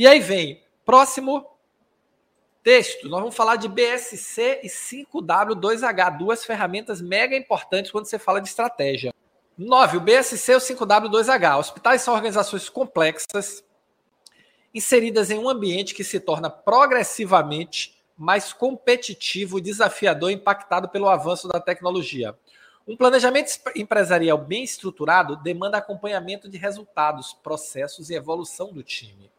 E aí vem, próximo texto, nós vamos falar de BSC e 5W2H, duas ferramentas mega importantes quando você fala de estratégia. 9. O BSC e o 5W2H. Hospitais são organizações complexas inseridas em um ambiente que se torna progressivamente mais competitivo, desafiador impactado pelo avanço da tecnologia. Um planejamento empresarial bem estruturado demanda acompanhamento de resultados, processos e evolução do time.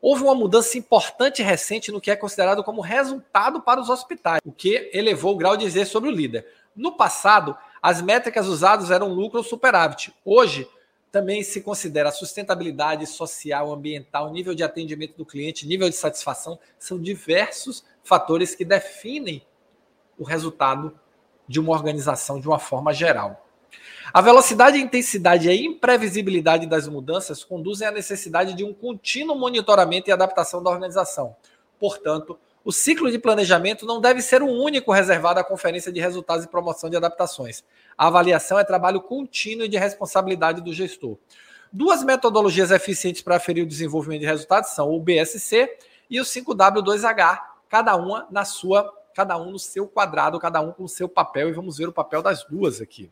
Houve uma mudança importante e recente no que é considerado como resultado para os hospitais, o que elevou o grau de dizer sobre o líder. No passado, as métricas usadas eram lucro ou superávit. Hoje, também se considera a sustentabilidade social, ambiental, nível de atendimento do cliente, nível de satisfação. São diversos fatores que definem o resultado de uma organização de uma forma geral. A velocidade, intensidade e a imprevisibilidade das mudanças conduzem à necessidade de um contínuo monitoramento e adaptação da organização. Portanto, o ciclo de planejamento não deve ser o único reservado à conferência de resultados e promoção de adaptações. A avaliação é trabalho contínuo e de responsabilidade do gestor. Duas metodologias eficientes para aferir o desenvolvimento de resultados são o BSC e o 5W2H, cada uma na sua, cada um no seu quadrado, cada um com o seu papel, e vamos ver o papel das duas aqui.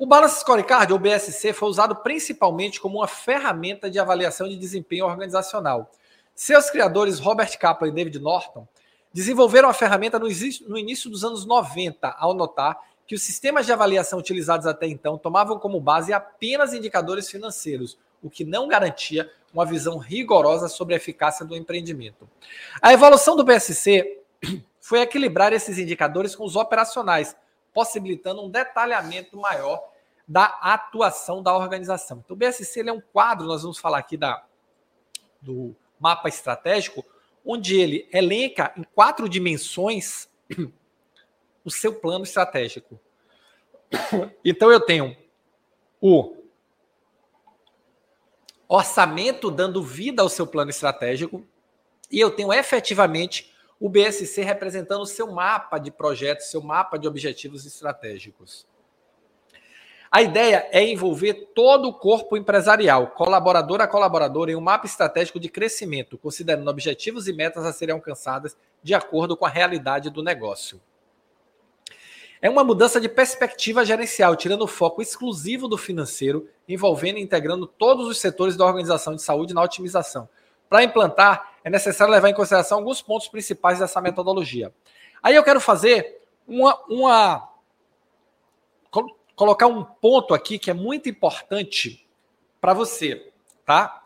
O Balance Scorecard, ou BSC, foi usado principalmente como uma ferramenta de avaliação de desempenho organizacional. Seus criadores, Robert Kaplan e David Norton, desenvolveram a ferramenta no início dos anos 90, ao notar que os sistemas de avaliação utilizados até então tomavam como base apenas indicadores financeiros, o que não garantia uma visão rigorosa sobre a eficácia do empreendimento. A evolução do BSC foi equilibrar esses indicadores com os operacionais, possibilitando um detalhamento maior da atuação da organização. Então, o BSC é um quadro, nós vamos falar aqui da, do mapa estratégico, onde ele elenca em quatro dimensões o seu plano estratégico. Então, eu tenho o orçamento dando vida ao seu plano estratégico, e eu tenho efetivamente o BSC representando o seu mapa de projetos, seu mapa de objetivos estratégicos. A ideia é envolver todo o corpo empresarial, colaborador a colaborador, em um mapa estratégico de crescimento, considerando objetivos e metas a serem alcançadas de acordo com a realidade do negócio. É uma mudança de perspectiva gerencial, tirando o foco exclusivo do financeiro, envolvendo e integrando todos os setores da organização de saúde na otimização. Para implantar, é necessário levar em consideração alguns pontos principais dessa metodologia. Aí eu quero fazer uma, uma colocar um ponto aqui que é muito importante para você, tá?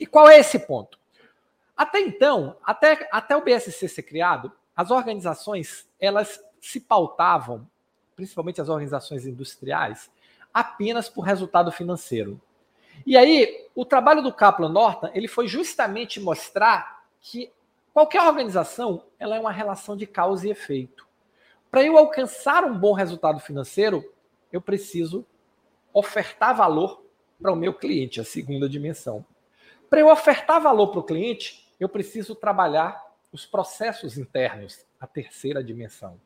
E qual é esse ponto? Até então, até, até o BSC ser criado, as organizações elas se pautavam, principalmente as organizações industriais, apenas por resultado financeiro. E aí, o trabalho do Kaplan Norton, ele foi justamente mostrar que qualquer organização, ela é uma relação de causa e efeito. Para eu alcançar um bom resultado financeiro, eu preciso ofertar valor para o meu cliente, a segunda dimensão. Para eu ofertar valor para o cliente, eu preciso trabalhar os processos internos, a terceira dimensão.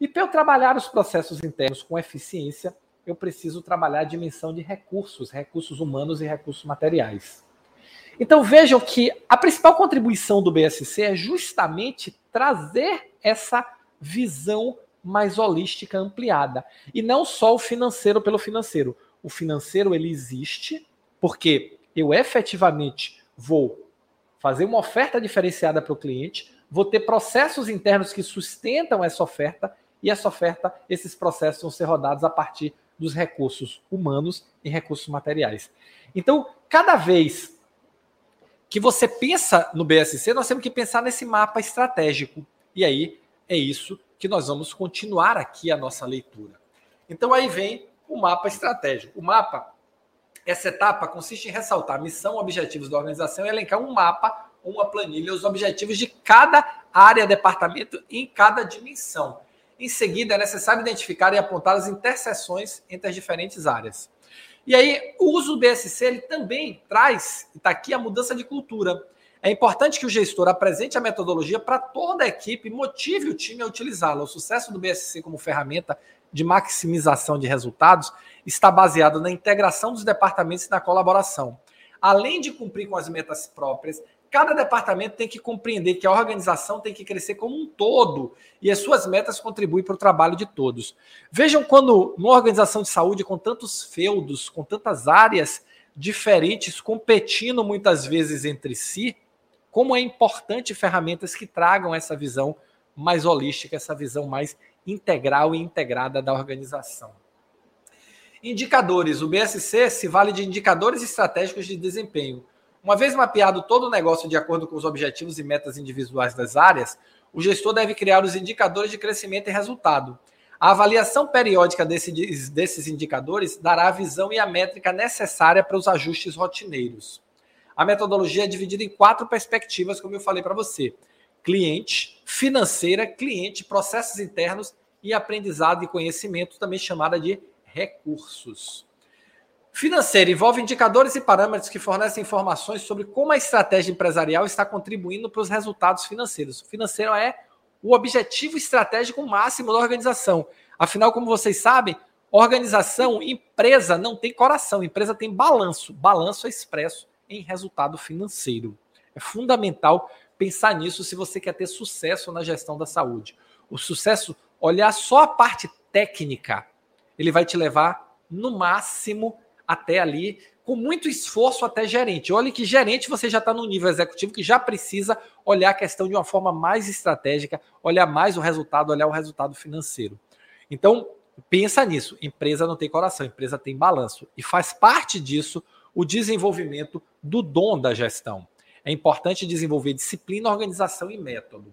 E para eu trabalhar os processos internos com eficiência, eu preciso trabalhar a dimensão de recursos, recursos humanos e recursos materiais. Então vejam que a principal contribuição do BSC é justamente trazer essa visão mais holística, ampliada. E não só o financeiro pelo financeiro. O financeiro ele existe porque eu efetivamente vou fazer uma oferta diferenciada para o cliente, vou ter processos internos que sustentam essa oferta e essa oferta, esses processos vão ser rodados a partir dos recursos humanos e recursos materiais. Então, cada vez que você pensa no BSC, nós temos que pensar nesse mapa estratégico. E aí é isso que nós vamos continuar aqui a nossa leitura. Então aí vem o mapa estratégico. O mapa, essa etapa consiste em ressaltar missão, objetivos da organização e elencar um mapa, uma planilha, os objetivos de cada área, departamento em cada dimensão. Em seguida, é necessário identificar e apontar as interseções entre as diferentes áreas. E aí, o uso do BSC ele também traz, está aqui, a mudança de cultura. É importante que o gestor apresente a metodologia para toda a equipe e motive o time a utilizá-la. O sucesso do BSC como ferramenta de maximização de resultados está baseado na integração dos departamentos e na colaboração. além de cumprir com as metas próprias, cada departamento tem que compreender que a organização tem que crescer como um todo e as suas metas contribuem para o trabalho de todos. Vejam quando numa organização de saúde com tantos feudos, com tantas áreas diferentes competindo muitas vezes entre si, como é importante ferramentas que tragam essa visão mais holística, essa visão mais integral e integrada da organização. Indicadores. O BSC se vale de indicadores estratégicos de desempenho. Uma vez mapeado todo o negócio de acordo com os objetivos e metas individuais das áreas, o gestor deve criar os indicadores de crescimento e resultado. A avaliação periódica desses, desses indicadores dará a visão e a métrica necessária para os ajustes rotineiros. A metodologia é dividida em quatro perspectivas, como eu falei para você: cliente, financeira, cliente, processos internos e aprendizado e conhecimento, também chamada de recursos. Financeiro envolve indicadores e parâmetros que fornecem informações sobre como a estratégia empresarial está contribuindo para os resultados financeiros. O financeiro é o objetivo estratégico máximo da organização. Afinal, como vocês sabem, organização, empresa não tem coração, empresa tem balanço. Balanço é expresso em resultado financeiro. É fundamental pensar nisso se você quer ter sucesso na gestão da saúde. O sucesso, olhar só a parte técnica, ele vai te levar no máximo até ali, com muito esforço até gerente. Olha que gerente você já está no nível executivo que já precisa olhar a questão de uma forma mais estratégica, olhar mais o resultado, olhar o resultado financeiro. Então, pensa nisso. Empresa não tem coração, empresa tem balanço. E faz parte disso o desenvolvimento do dom da gestão. É importante desenvolver disciplina, organização e método.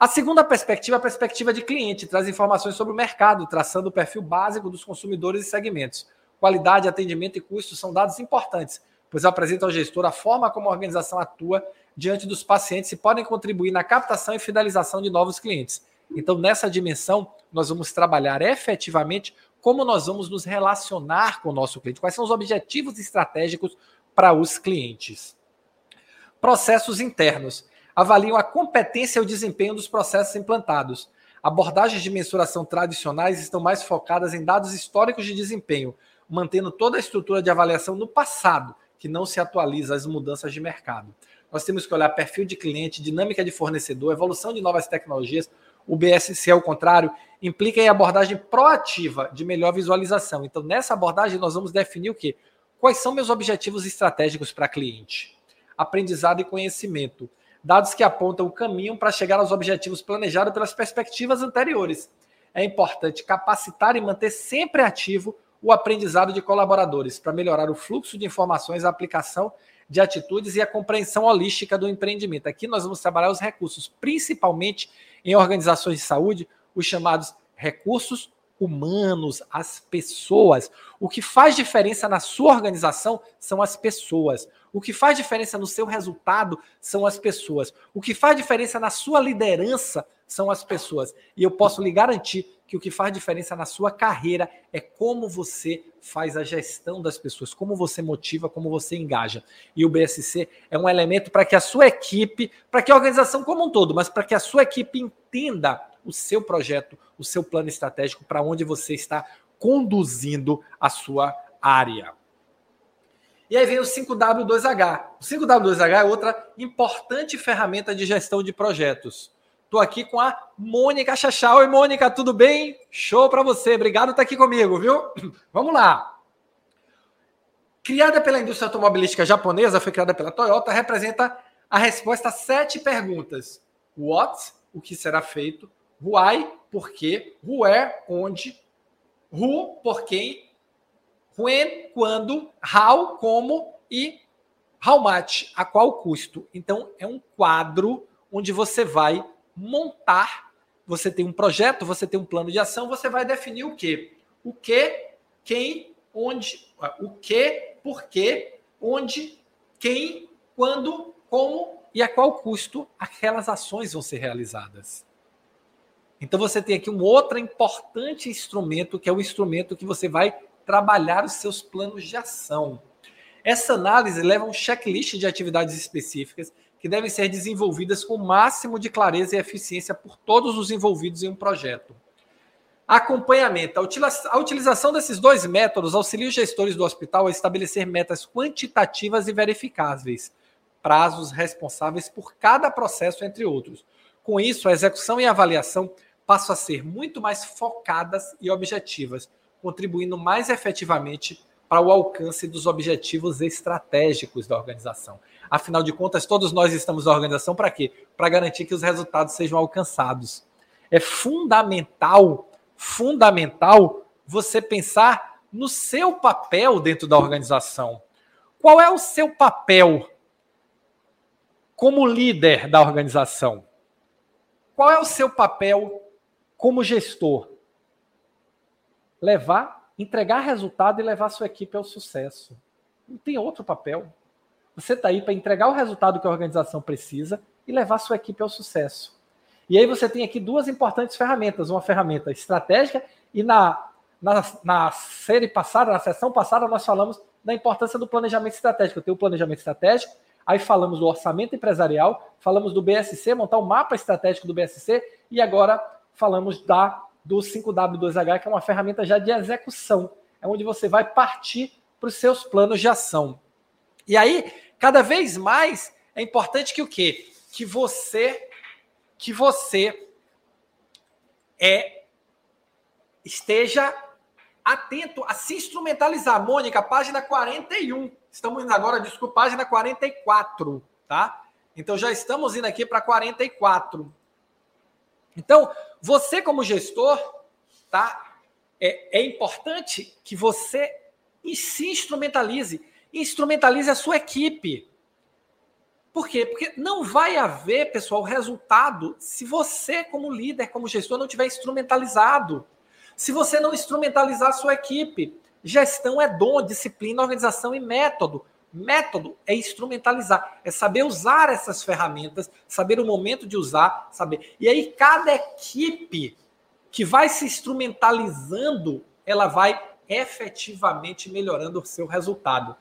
A segunda perspectiva é a perspectiva de cliente, traz informações sobre o mercado, traçando o perfil básico dos consumidores e segmentos Qualidade, atendimento e custo são dados importantes, pois apresentam ao gestor a forma como a organização atua diante dos pacientes e podem contribuir na captação e fidelização de novos clientes. Então, nessa dimensão, nós vamos trabalhar efetivamente como nós vamos nos relacionar com o nosso cliente, quais são os objetivos estratégicos para os clientes. Processos internos avaliam a competência e o desempenho dos processos implantados. Abordagens de mensuração tradicionais estão mais focadas em dados históricos de desempenho, mantendo toda a estrutura de avaliação no passado, que não se atualiza às mudanças de mercado. Nós temos que olhar perfil de cliente, dinâmica de fornecedor, evolução de novas tecnologias. O BSC, ao contrário, implica em abordagem proativa de melhor visualização. Então, nessa abordagem, nós vamos definir o quê? Quais são meus objetivos estratégicos para cliente? Aprendizado e conhecimento. Dados que apontam o caminho para chegar aos objetivos planejados pelas perspectivas anteriores. É importante capacitar e manter sempre ativo o aprendizado de colaboradores para melhorar o fluxo de informações, a aplicação de atitudes e a compreensão holística do empreendimento. Aqui nós vamos trabalhar os recursos, principalmente em organizações de saúde, os chamados recursos humanos, as pessoas. O que faz diferença na sua organização são as pessoas. O que faz diferença no seu resultado são as pessoas. O que faz diferença na sua liderança são as pessoas. E eu posso lhe garantir que o que faz diferença na sua carreira é como você faz a gestão das pessoas, como você motiva, como você engaja. E o BSC é um elemento para que a sua equipe, para que a organização como um todo, mas para que a sua equipe entenda o seu projeto, o seu plano estratégico, para onde você está conduzindo a sua área. E aí vem o 5W2H. O 5W2H é outra importante ferramenta de gestão de projetos. Estou aqui com a Mônica Chachá. Oi, Mônica, tudo bem? Show para você. Obrigado por estar aqui comigo, viu? Vamos lá. Criada pela indústria automobilística japonesa, foi criada pela Toyota, representa a resposta a sete perguntas. What, o que será feito. Why, por quê. Where, onde. Who, por quem. When, quando. How, como. E how much, a qual custo. Então, é um quadro onde você vai montar. Você tem um projeto, você tem um plano de ação, você vai definir o quê? O que, quem, onde, o que, por quê, onde, quem, quando, como e a qual custo aquelas ações vão ser realizadas. Então você tem aqui um outro importante instrumento, que é o instrumento que você vai trabalhar os seus planos de ação. Essa análise leva um checklist de atividades específicas que devem ser desenvolvidas com o máximo de clareza e eficiência por todos os envolvidos em um projeto. Acompanhamento. A utilização desses dois métodos auxilia os gestores do hospital a estabelecer metas quantitativas e verificáveis, prazos responsáveis por cada processo, entre outros. Com isso, a execução e a avaliação passam a ser muito mais focadas e objetivas, contribuindo mais efetivamente para o alcance dos objetivos estratégicos da organização. Afinal de contas, todos nós estamos na organização para quê? Para garantir que os resultados sejam alcançados. É fundamental, fundamental você pensar no seu papel dentro da organização. Qual é o seu papel como líder da organização? Qual é o seu papel como gestor? Levar, entregar resultado e levar sua equipe ao sucesso. Não tem outro papel. Você está aí para entregar o resultado que a organização precisa e levar sua equipe ao sucesso. E aí você tem aqui duas importantes ferramentas, uma ferramenta estratégica e na, na, na série passada, na sessão passada, nós falamos da importância do planejamento estratégico. Eu tenho o planejamento estratégico, Aí falamos do orçamento empresarial, falamos do BSC, montar o um mapa estratégico do BSC, e agora falamos da do 5W2H, que é uma ferramenta já de execução, é onde você vai partir para os seus planos de ação. E aí, cada vez mais é importante que o quê? Que você que você é esteja atento a se instrumentalizar. Mônica, página 41. Estamos indo agora, desculpa, página 44, tá? Então já estamos indo aqui para 44. Então, você como gestor, tá? É, é importante que você se instrumentalize. Instrumentalize a sua equipe. Por quê? Porque não vai haver, pessoal, resultado se você, como líder, como gestor, não tiver instrumentalizado. Se você não instrumentalizar a sua equipe. Gestão é dom, disciplina, organização e método. Método é instrumentalizar, é saber usar essas ferramentas, saber o momento de usar, saber. E aí, cada equipe que vai se instrumentalizando, ela vai efetivamente melhorando o seu resultado.